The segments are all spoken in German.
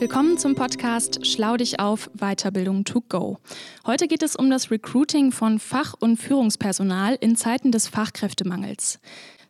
Willkommen zum Podcast Schlau dich auf Weiterbildung to go. Heute geht es um das Recruiting von Fach- und Führungspersonal in Zeiten des Fachkräftemangels.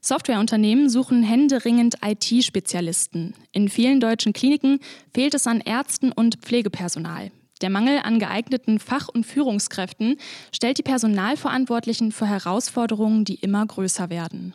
Softwareunternehmen suchen händeringend IT-Spezialisten. In vielen deutschen Kliniken fehlt es an Ärzten und Pflegepersonal. Der Mangel an geeigneten Fach- und Führungskräften stellt die Personalverantwortlichen vor Herausforderungen, die immer größer werden.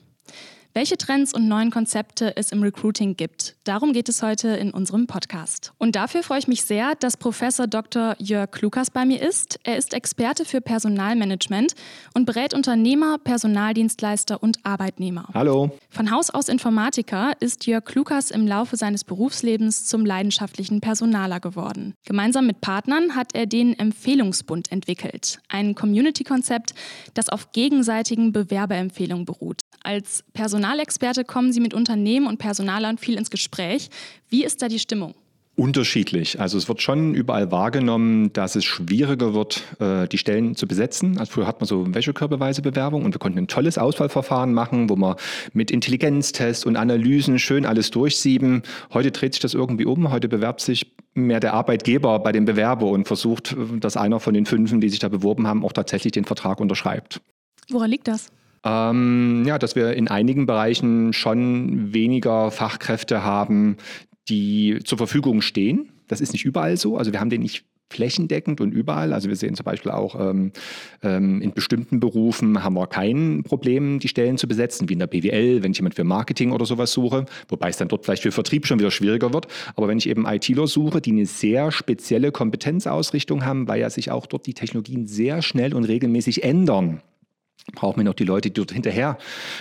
Welche Trends und neuen Konzepte es im Recruiting gibt, darum geht es heute in unserem Podcast. Und dafür freue ich mich sehr, dass Professor Dr. Jörg Lukas bei mir ist. Er ist Experte für Personalmanagement und berät Unternehmer, Personaldienstleister und Arbeitnehmer. Hallo. Von Haus aus Informatiker ist Jörg Lukas im Laufe seines Berufslebens zum leidenschaftlichen Personaler geworden. Gemeinsam mit Partnern hat er den Empfehlungsbund entwickelt, ein Community-Konzept, das auf gegenseitigen Bewerberempfehlungen beruht. Als Personalexperte kommen Sie mit Unternehmen und Personalern viel ins Gespräch. Wie ist da die Stimmung? Unterschiedlich. Also es wird schon überall wahrgenommen, dass es schwieriger wird, äh, die Stellen zu besetzen. Also früher hat man so wäschekörperweise Bewerbung und wir konnten ein tolles Auswahlverfahren machen, wo wir mit Intelligenztests und Analysen schön alles durchsieben. Heute dreht sich das irgendwie um. Heute bewerbt sich mehr der Arbeitgeber bei dem Bewerber und versucht, dass einer von den fünf, die sich da beworben haben, auch tatsächlich den Vertrag unterschreibt. Woran liegt das? Ähm, ja, dass wir in einigen Bereichen schon weniger Fachkräfte haben, die zur Verfügung stehen. Das ist nicht überall so. Also wir haben den nicht flächendeckend und überall. Also wir sehen zum Beispiel auch ähm, ähm, in bestimmten Berufen haben wir kein Problem, die Stellen zu besetzen, wie in der BWL, wenn ich jemand für Marketing oder sowas suche, wobei es dann dort vielleicht für Vertrieb schon wieder schwieriger wird. Aber wenn ich eben ITler suche, die eine sehr spezielle Kompetenzausrichtung haben, weil ja sich auch dort die Technologien sehr schnell und regelmäßig ändern brauchen wir noch die Leute, die dort hinterher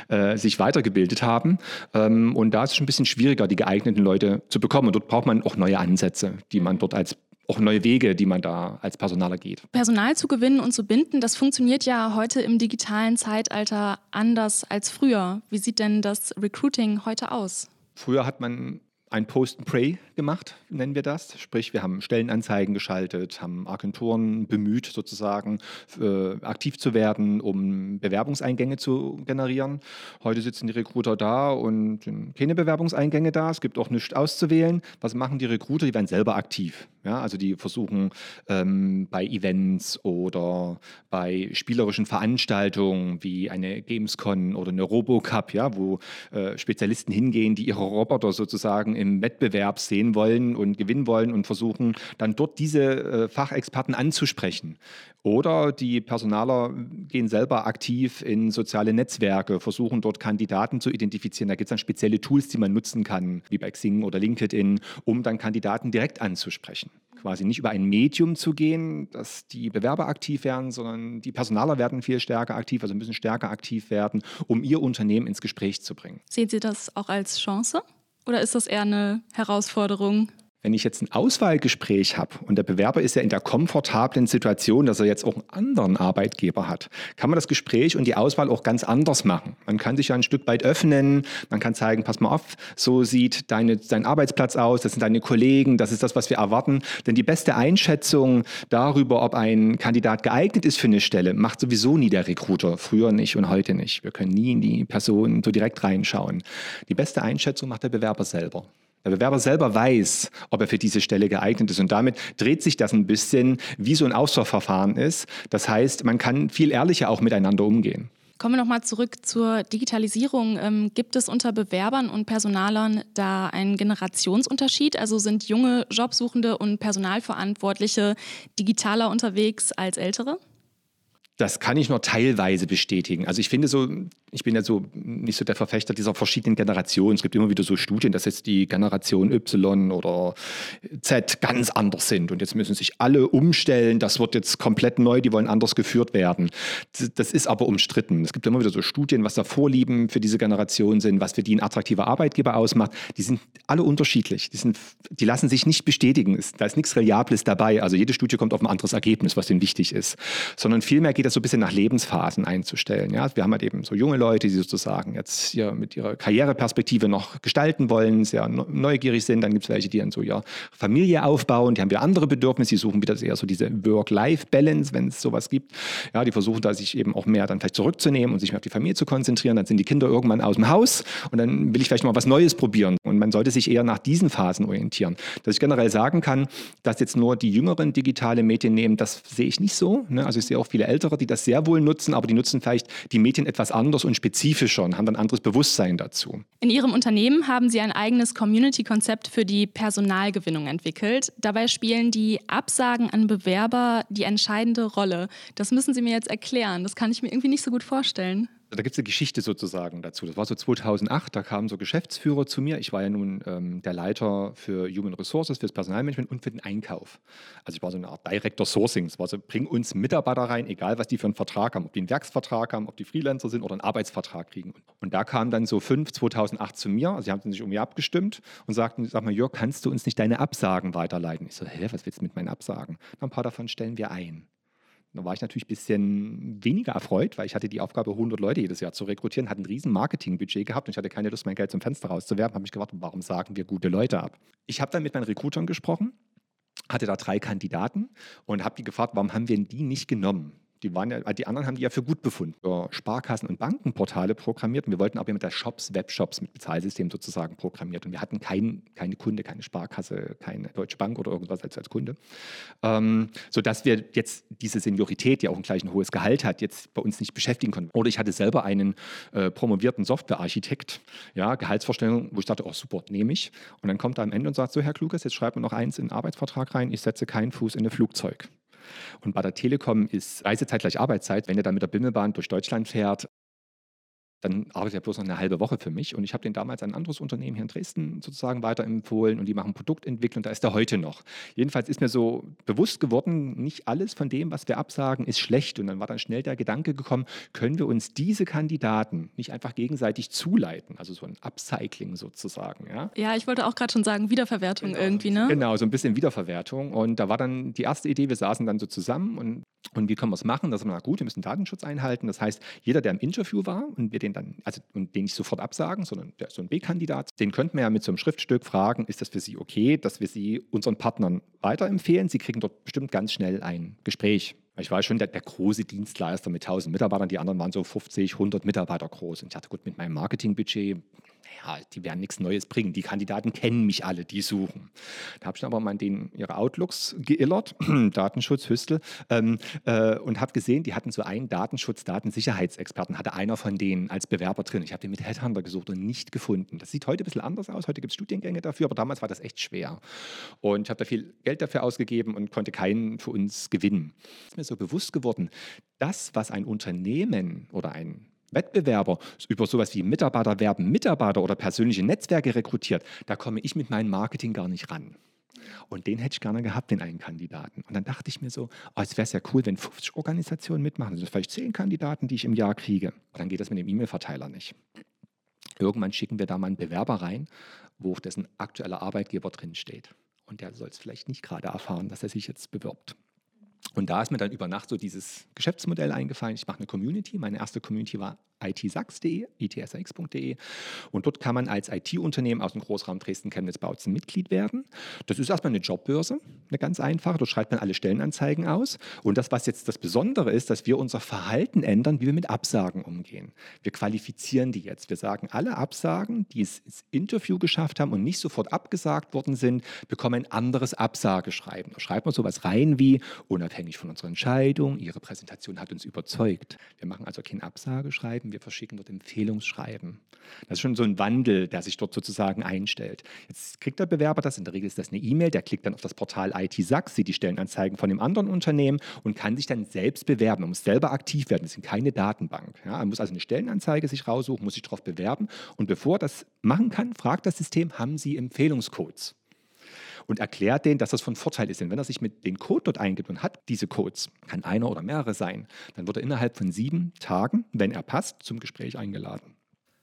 äh, sich weitergebildet haben. Ähm, und da ist es schon ein bisschen schwieriger, die geeigneten Leute zu bekommen. Und dort braucht man auch neue Ansätze, die man dort als auch neue Wege, die man da als Personaler geht. Personal zu gewinnen und zu binden, das funktioniert ja heute im digitalen Zeitalter anders als früher. Wie sieht denn das Recruiting heute aus? Früher hat man ein Post and Pray gemacht, nennen wir das. Sprich, wir haben Stellenanzeigen geschaltet, haben Agenturen bemüht, sozusagen äh, aktiv zu werden, um Bewerbungseingänge zu generieren. Heute sitzen die Recruiter da und keine Bewerbungseingänge da. Es gibt auch nichts auszuwählen. Was machen die Recruiter? Die werden selber aktiv. Ja, also die versuchen ähm, bei Events oder bei spielerischen Veranstaltungen wie eine Gamescon oder eine Robocup, ja, wo äh, Spezialisten hingehen, die ihre Roboter sozusagen im Wettbewerb sehen wollen und gewinnen wollen und versuchen dann dort diese äh, Fachexperten anzusprechen. Oder die Personaler gehen selber aktiv in soziale Netzwerke, versuchen dort Kandidaten zu identifizieren. Da gibt es dann spezielle Tools, die man nutzen kann, wie bei Xing oder LinkedIn, um dann Kandidaten direkt anzusprechen quasi nicht über ein Medium zu gehen, dass die Bewerber aktiv werden, sondern die Personaler werden viel stärker aktiv, also müssen stärker aktiv werden, um ihr Unternehmen ins Gespräch zu bringen. Sehen Sie das auch als Chance? Oder ist das eher eine Herausforderung? Wenn ich jetzt ein Auswahlgespräch habe und der Bewerber ist ja in der komfortablen Situation, dass er jetzt auch einen anderen Arbeitgeber hat, kann man das Gespräch und die Auswahl auch ganz anders machen. Man kann sich ja ein Stück weit öffnen, man kann zeigen, pass mal auf, so sieht deine, dein Arbeitsplatz aus, das sind deine Kollegen, das ist das, was wir erwarten. Denn die beste Einschätzung darüber, ob ein Kandidat geeignet ist für eine Stelle, macht sowieso nie der Recruiter, früher nicht und heute nicht. Wir können nie in die Person so direkt reinschauen. Die beste Einschätzung macht der Bewerber selber. Der Bewerber selber weiß, ob er für diese Stelle geeignet ist. Und damit dreht sich das ein bisschen, wie so ein Auswahlverfahren ist. Das heißt, man kann viel ehrlicher auch miteinander umgehen. Kommen wir nochmal zurück zur Digitalisierung. Ähm, gibt es unter Bewerbern und Personalern da einen Generationsunterschied? Also sind junge Jobsuchende und Personalverantwortliche digitaler unterwegs als ältere? Das kann ich nur teilweise bestätigen. Also ich finde so, ich bin ja so nicht so der Verfechter dieser verschiedenen Generationen. Es gibt immer wieder so Studien, dass jetzt die Generation Y oder Z ganz anders sind und jetzt müssen sich alle umstellen. Das wird jetzt komplett neu, die wollen anders geführt werden. Das ist aber umstritten. Es gibt immer wieder so Studien, was da Vorlieben für diese Generation sind, was für die ein attraktiver Arbeitgeber ausmacht. Die sind alle unterschiedlich. Die, sind, die lassen sich nicht bestätigen. Da ist nichts Reliables dabei. Also jede Studie kommt auf ein anderes Ergebnis, was denen wichtig ist. Sondern vielmehr geht geht das so ein bisschen nach Lebensphasen einzustellen. Ja? Wir haben halt eben so junge Leute, die sozusagen jetzt hier mit ihrer Karriereperspektive noch gestalten wollen, sehr neugierig sind. Dann gibt es welche, die dann so ihre Familie aufbauen, die haben wieder andere Bedürfnisse, die suchen wieder eher so diese Work-Life-Balance, wenn es sowas gibt. Ja, die versuchen da sich eben auch mehr dann vielleicht zurückzunehmen und sich mehr auf die Familie zu konzentrieren. Dann sind die Kinder irgendwann aus dem Haus und dann will ich vielleicht mal was Neues probieren. Und man sollte sich eher nach diesen Phasen orientieren. Dass ich generell sagen kann, dass jetzt nur die jüngeren digitale Medien nehmen, das sehe ich nicht so. Ne? Also ich sehe auch viele Ältere, die das sehr wohl nutzen, aber die nutzen vielleicht die Medien etwas anders und spezifischer und haben dann ein anderes Bewusstsein dazu. In Ihrem Unternehmen haben Sie ein eigenes Community-Konzept für die Personalgewinnung entwickelt. Dabei spielen die Absagen an Bewerber die entscheidende Rolle. Das müssen Sie mir jetzt erklären. Das kann ich mir irgendwie nicht so gut vorstellen. Da gibt es eine Geschichte sozusagen dazu. Das war so 2008, da kamen so Geschäftsführer zu mir. Ich war ja nun ähm, der Leiter für Human Resources, für das Personalmanagement und für den Einkauf. Also ich war so eine Art Director Sourcing. Das war so, bring uns Mitarbeiter rein, egal was die für einen Vertrag haben, ob die einen Werksvertrag haben, ob die Freelancer sind oder einen Arbeitsvertrag kriegen. Und da kamen dann so fünf 2008 zu mir, also sie haben sich um mich abgestimmt und sagten, sag mal Jörg, kannst du uns nicht deine Absagen weiterleiten? Ich so, hä, was willst du mit meinen Absagen? ein paar davon stellen wir ein. Da war ich natürlich ein bisschen weniger erfreut, weil ich hatte die Aufgabe, 100 Leute jedes Jahr zu rekrutieren, hatte ein riesen Marketingbudget gehabt und ich hatte keine Lust, mein Geld zum Fenster rauszuwerfen, habe mich gewartet, warum sagen wir gute Leute ab? Ich habe dann mit meinen Recruitern gesprochen, hatte da drei Kandidaten und habe die gefragt, warum haben wir die nicht genommen? Die, waren ja, die anderen haben die ja für gut befunden. Für Sparkassen und Bankenportale programmiert und wir wollten aber mit der Shops, Webshops mit Bezahlsystem sozusagen programmiert. Und wir hatten kein, keine Kunde, keine Sparkasse, keine Deutsche Bank oder irgendwas als, als Kunde. Ähm, sodass wir jetzt diese Seniorität, die auch ein gleich ein hohes Gehalt hat, jetzt bei uns nicht beschäftigen konnten. Oder ich hatte selber einen äh, promovierten Softwarearchitekt, ja, Gehaltsvorstellung, wo ich dachte, oh super, nehme ich. Und dann kommt er am Ende und sagt so, Herr Kluges, jetzt schreibt mir noch eins in den Arbeitsvertrag rein, ich setze keinen Fuß in ein Flugzeug. Und bei der Telekom ist Reisezeit gleich Arbeitszeit. Wenn ihr dann mit der Bimmelbahn durch Deutschland fährt, dann arbeitet er bloß noch eine halbe Woche für mich. Und ich habe den damals ein anderes Unternehmen hier in Dresden sozusagen weiterempfohlen und die machen Produktentwicklung, da ist er heute noch. Jedenfalls ist mir so bewusst geworden, nicht alles von dem, was wir absagen, ist schlecht. Und dann war dann schnell der Gedanke gekommen, können wir uns diese Kandidaten nicht einfach gegenseitig zuleiten? Also so ein Upcycling sozusagen. Ja, ja ich wollte auch gerade schon sagen, Wiederverwertung genau. irgendwie, ne? Genau, so ein bisschen Wiederverwertung. Und da war dann die erste Idee, wir saßen dann so zusammen und, und wie können wir es machen? Da sind wir, na gut, wir müssen Datenschutz einhalten. Das heißt, jeder, der im Interview war und wir den dann, also und den nicht sofort absagen, sondern der ist so ein B-Kandidat, den könnten wir ja mit so einem Schriftstück fragen, ist das für Sie okay, dass wir Sie unseren Partnern weiterempfehlen? Sie kriegen dort bestimmt ganz schnell ein Gespräch. Ich war schon der, der, große Dienstleister mit 1000 Mitarbeitern, die anderen waren so 50, 100 Mitarbeiter groß. Und ich dachte, gut, mit meinem Marketingbudget ja, die werden nichts Neues bringen. Die Kandidaten kennen mich alle, die suchen. Da habe ich aber mal den ihre Outlooks geillert, Datenschutz, Hüstel, ähm, äh, und habe gesehen, die hatten so einen Datenschutz, Datensicherheitsexperten, hatte einer von denen als Bewerber drin. Ich habe den mit Headhunter gesucht und nicht gefunden. Das sieht heute ein bisschen anders aus. Heute gibt es Studiengänge dafür, aber damals war das echt schwer. Und ich habe da viel Geld dafür ausgegeben und konnte keinen für uns gewinnen. Es ist mir so bewusst geworden, das, was ein Unternehmen oder ein Wettbewerber über sowas wie Mitarbeiter werben, Mitarbeiter oder persönliche Netzwerke rekrutiert, da komme ich mit meinem Marketing gar nicht ran. Und den hätte ich gerne gehabt, den einen Kandidaten. Und dann dachte ich mir so, oh, es wäre ja cool, wenn 50 Organisationen mitmachen. Das sind vielleicht 10 Kandidaten, die ich im Jahr kriege. Und dann geht das mit dem E-Mail-Verteiler nicht. Irgendwann schicken wir da mal einen Bewerber rein, wo dessen aktueller Arbeitgeber drin steht. Und der soll es vielleicht nicht gerade erfahren, dass er sich jetzt bewirbt. Und da ist mir dann über Nacht so dieses Geschäftsmodell eingefallen. Ich mache eine Community. Meine erste Community war itsachs.de, itsx.de. Und dort kann man als IT-Unternehmen aus dem Großraum Dresden-Chemnitz-Bautzen Mitglied werden. Das ist erstmal eine Jobbörse, eine ganz einfache. Dort schreibt man alle Stellenanzeigen aus. Und das, was jetzt das Besondere ist, dass wir unser Verhalten ändern, wie wir mit Absagen umgehen. Wir qualifizieren die jetzt. Wir sagen, alle Absagen, die es ins Interview geschafft haben und nicht sofort abgesagt worden sind, bekommen ein anderes Absageschreiben. Da schreibt man sowas rein wie, unabhängig von unserer Entscheidung, Ihre Präsentation hat uns überzeugt. Wir machen also kein Absageschreiben, wir verschicken dort Empfehlungsschreiben. Das ist schon so ein Wandel, der sich dort sozusagen einstellt. Jetzt kriegt der Bewerber das, in der Regel ist das eine E-Mail, der klickt dann auf das Portal IT Sachs, sieht die Stellenanzeigen von dem anderen Unternehmen und kann sich dann selbst bewerben. Man muss selber aktiv werden, das sind keine Datenbank. Ja, man muss also eine Stellenanzeige sich raussuchen, muss sich darauf bewerben und bevor er das machen kann, fragt das System, haben Sie Empfehlungscodes? Und erklärt denen, dass das von Vorteil ist. Denn wenn er sich mit dem Code dort eingibt und hat diese Codes, kann einer oder mehrere sein, dann wird er innerhalb von sieben Tagen, wenn er passt, zum Gespräch eingeladen.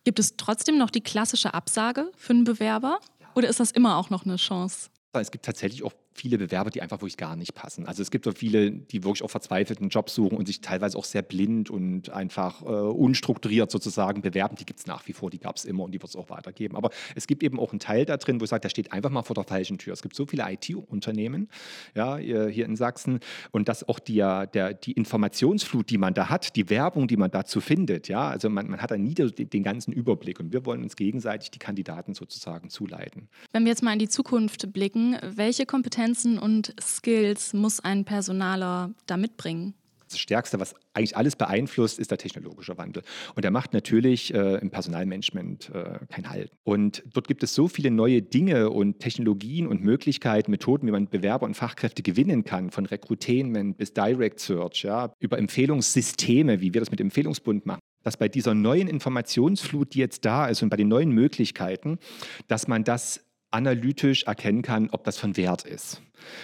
Gibt es trotzdem noch die klassische Absage für einen Bewerber oder ist das immer auch noch eine Chance? Es gibt tatsächlich auch viele Bewerber, die einfach wirklich gar nicht passen. Also es gibt so viele, die wirklich auch verzweifelten Job suchen und sich teilweise auch sehr blind und einfach äh, unstrukturiert sozusagen bewerben. Die gibt es nach wie vor, die gab es immer und die wird es auch weitergeben. Aber es gibt eben auch einen Teil da drin, wo ich sage, der steht einfach mal vor der falschen Tür. Es gibt so viele IT-Unternehmen ja, hier in Sachsen und dass auch die, der, die Informationsflut, die man da hat, die Werbung, die man dazu findet, ja, also man, man hat da nie den, ganzen Überblick und wir wollen uns gegenseitig die Kandidaten sozusagen zuleiten. Wenn wir jetzt mal in die Zukunft blicken, welche Kompetenzen und Skills muss ein Personaler da mitbringen? Das Stärkste, was eigentlich alles beeinflusst, ist der technologische Wandel. Und der macht natürlich äh, im Personalmanagement äh, keinen Halt. Und dort gibt es so viele neue Dinge und Technologien und Möglichkeiten, Methoden, wie man Bewerber und Fachkräfte gewinnen kann, von Recruitainment bis Direct Search, ja, über Empfehlungssysteme, wie wir das mit Empfehlungsbund machen dass bei dieser neuen Informationsflut, die jetzt da ist und bei den neuen Möglichkeiten, dass man das analytisch erkennen kann, ob das von Wert ist.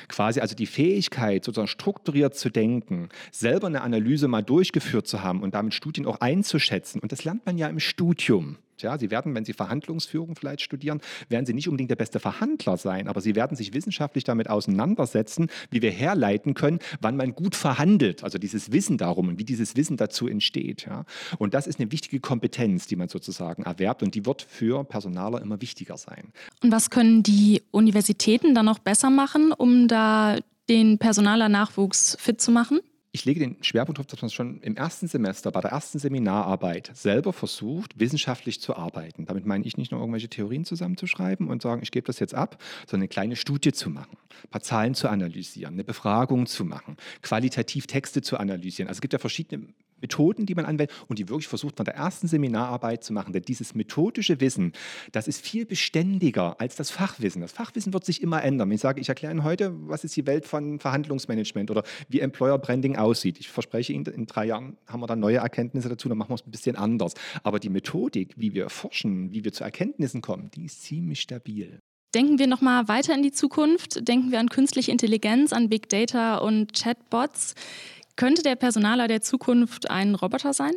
Quasi also die Fähigkeit, sozusagen strukturiert zu denken, selber eine Analyse mal durchgeführt zu haben und damit Studien auch einzuschätzen. Und das lernt man ja im Studium. Ja, Sie werden, wenn Sie Verhandlungsführung vielleicht studieren, werden Sie nicht unbedingt der beste Verhandler sein, aber Sie werden sich wissenschaftlich damit auseinandersetzen, wie wir herleiten können, wann man gut verhandelt, also dieses Wissen darum und wie dieses Wissen dazu entsteht. Ja. Und das ist eine wichtige Kompetenz, die man sozusagen erwerbt und die wird für Personaler immer wichtiger sein. Und was können die Universitäten dann noch besser machen, um da den Personaler-Nachwuchs fit zu machen? Ich lege den Schwerpunkt darauf, dass man schon im ersten Semester bei der ersten Seminararbeit selber versucht, wissenschaftlich zu arbeiten. Damit meine ich nicht nur irgendwelche Theorien zusammenzuschreiben und sagen, ich gebe das jetzt ab, sondern eine kleine Studie zu machen, ein paar Zahlen zu analysieren, eine Befragung zu machen, qualitativ Texte zu analysieren. Also es gibt ja verschiedene Methoden, die man anwendet und die wirklich versucht, von der ersten Seminararbeit zu machen. Denn dieses methodische Wissen, das ist viel beständiger als das Fachwissen. Das Fachwissen wird sich immer ändern. Ich sage, ich erkläre Ihnen heute, was ist die Welt von Verhandlungsmanagement oder wie Employer Branding aussieht. Ich verspreche Ihnen, in drei Jahren haben wir dann neue Erkenntnisse dazu, dann machen wir es ein bisschen anders. Aber die Methodik, wie wir forschen, wie wir zu Erkenntnissen kommen, die ist ziemlich stabil. Denken wir nochmal weiter in die Zukunft. Denken wir an künstliche Intelligenz, an Big Data und Chatbots. Könnte der Personaler der Zukunft ein Roboter sein?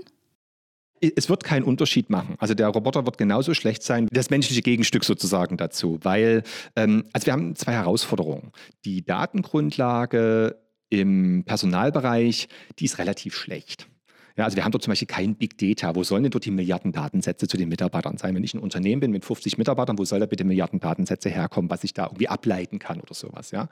Es wird keinen Unterschied machen. Also der Roboter wird genauso schlecht sein wie das menschliche Gegenstück sozusagen dazu, weil ähm, also wir haben zwei Herausforderungen. Die Datengrundlage im Personalbereich, die ist relativ schlecht. Ja, also wir haben dort zum Beispiel kein Big Data. Wo sollen denn dort die Milliarden Datensätze zu den Mitarbeitern sein? Wenn ich ein Unternehmen bin mit 50 Mitarbeitern, wo soll da bitte Milliarden Datensätze herkommen, was ich da irgendwie ableiten kann oder sowas? Ja?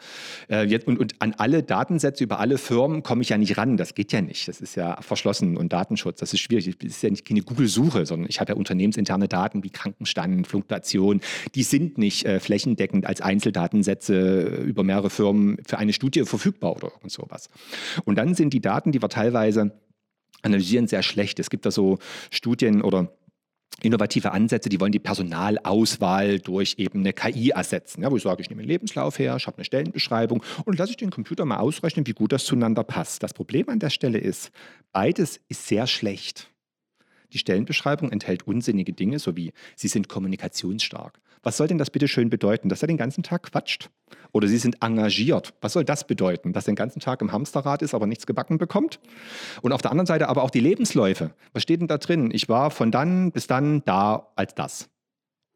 Äh, und, und an alle Datensätze über alle Firmen komme ich ja nicht ran. Das geht ja nicht. Das ist ja verschlossen und Datenschutz. Das ist schwierig. Das ist ja nicht keine Google-Suche, sondern ich habe ja unternehmensinterne Daten wie Krankenstand, Fluktuation. Die sind nicht äh, flächendeckend als Einzeldatensätze über mehrere Firmen für eine Studie verfügbar oder irgend sowas. Und dann sind die Daten, die wir teilweise analysieren sehr schlecht. Es gibt da so Studien oder innovative Ansätze, die wollen die Personalauswahl durch eben eine KI ersetzen. Ja, wo ich sage, ich nehme einen Lebenslauf her, ich habe eine Stellenbeschreibung und lasse ich den Computer mal ausrechnen, wie gut das zueinander passt. Das Problem an der Stelle ist, beides ist sehr schlecht. Die Stellenbeschreibung enthält unsinnige Dinge, so wie Sie sind kommunikationsstark. Was soll denn das bitte schön bedeuten? Dass er den ganzen Tag quatscht? Oder Sie sind engagiert. Was soll das bedeuten? Dass er den ganzen Tag im Hamsterrad ist, aber nichts gebacken bekommt? Und auf der anderen Seite aber auch die Lebensläufe. Was steht denn da drin? Ich war von dann bis dann da als das.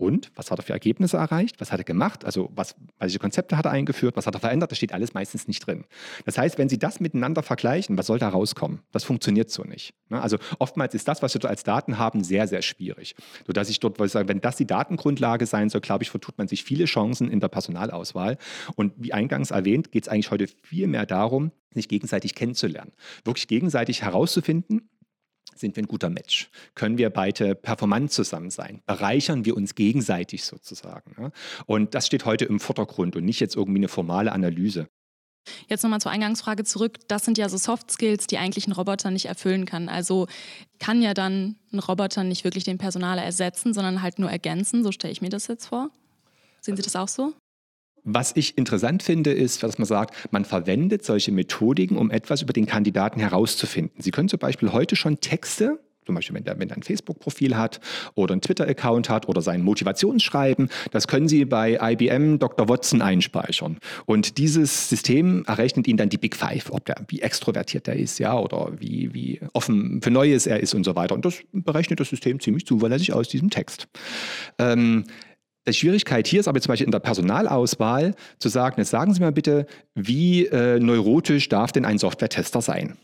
Und was hat er für Ergebnisse erreicht? Was hat er gemacht? Also was, welche Konzepte hat er eingeführt? Was hat er verändert? Das steht alles meistens nicht drin. Das heißt, wenn Sie das miteinander vergleichen, was soll da rauskommen? Das funktioniert so nicht. Ne? Also oftmals ist das, was wir dort als Daten haben, sehr, sehr schwierig. Sodass ich dort, ich sage, wenn das die Datengrundlage sein soll, glaube ich, vertut man sich viele Chancen in der Personalauswahl. Und wie eingangs erwähnt, geht es eigentlich heute viel mehr darum, sich gegenseitig kennenzulernen. Wirklich gegenseitig herauszufinden, sind wir ein guter Match? Können wir beide performant zusammen sein? Bereichern wir uns gegenseitig sozusagen? Ne? Und das steht heute im Vordergrund und nicht jetzt irgendwie eine formale Analyse. Jetzt nochmal zur Eingangsfrage zurück. Das sind ja so Soft Skills, die eigentlich ein Roboter nicht erfüllen kann. Also kann ja dann ein Roboter nicht wirklich den Personaler ersetzen, sondern halt nur ergänzen. So stelle ich mir das jetzt vor. Sehen Sie das auch so? Was ich interessant finde, ist, dass man sagt, man verwendet solche Methodiken, um etwas über den Kandidaten herauszufinden. Sie können zum Beispiel heute schon Texte zum Beispiel, wenn er, wenn ein Facebook-Profil hat oder einen Twitter-Account hat oder sein Motivationsschreiben, das können Sie bei IBM Dr. Watson einspeichern. Und dieses System errechnet Ihnen dann die Big Five, ob der, wie extrovertiert er ist, ja, oder wie, wie offen für Neues er ist und so weiter. Und das berechnet das System ziemlich zuverlässig aus diesem Text. Ähm, Die Schwierigkeit hier ist aber zum Beispiel in der Personalauswahl zu sagen, jetzt sagen Sie mal bitte, wie äh, neurotisch darf denn ein Software-Tester sein?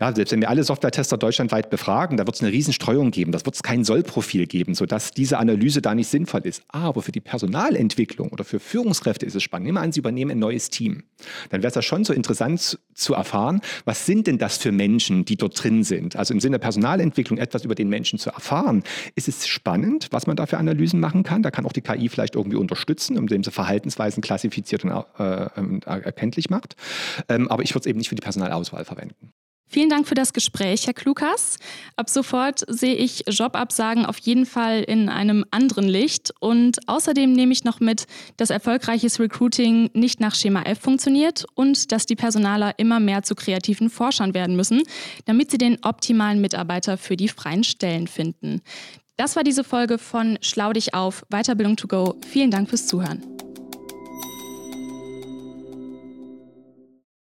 Ja, selbst wenn wir alle Software-Tester deutschlandweit befragen, da wird es eine Riesenstreuung geben. Das wird es kein Sollprofil geben, sodass diese Analyse da nicht sinnvoll ist. Aber für die Personalentwicklung oder für Führungskräfte ist es spannend. Nehmen wir an, Sie übernehmen ein neues Team. Dann wäre es ja schon so interessant zu erfahren, was sind denn das für Menschen, die dort drin sind? Also im Sinne der Personalentwicklung etwas über den Menschen zu erfahren. Ist es spannend, was man da für Analysen machen kann? Da kann auch die KI vielleicht irgendwie unterstützen, indem sie Verhaltensweisen klassifiziert und äh, äh, erkenntlich macht. Ähm, aber ich würde es eben nicht für die Personalauswahl verwenden. Vielen Dank für das Gespräch, Herr Klukas. Ab sofort sehe ich Jobabsagen auf jeden Fall in einem anderen Licht. Und außerdem nehme ich noch mit, dass erfolgreiches Recruiting nicht nach Schema F funktioniert und dass die Personaler immer mehr zu kreativen Forschern werden müssen, damit sie den optimalen Mitarbeiter für die freien Stellen finden. Das war diese Folge von Schlau dich auf, Weiterbildung to go. Vielen Dank fürs Zuhören.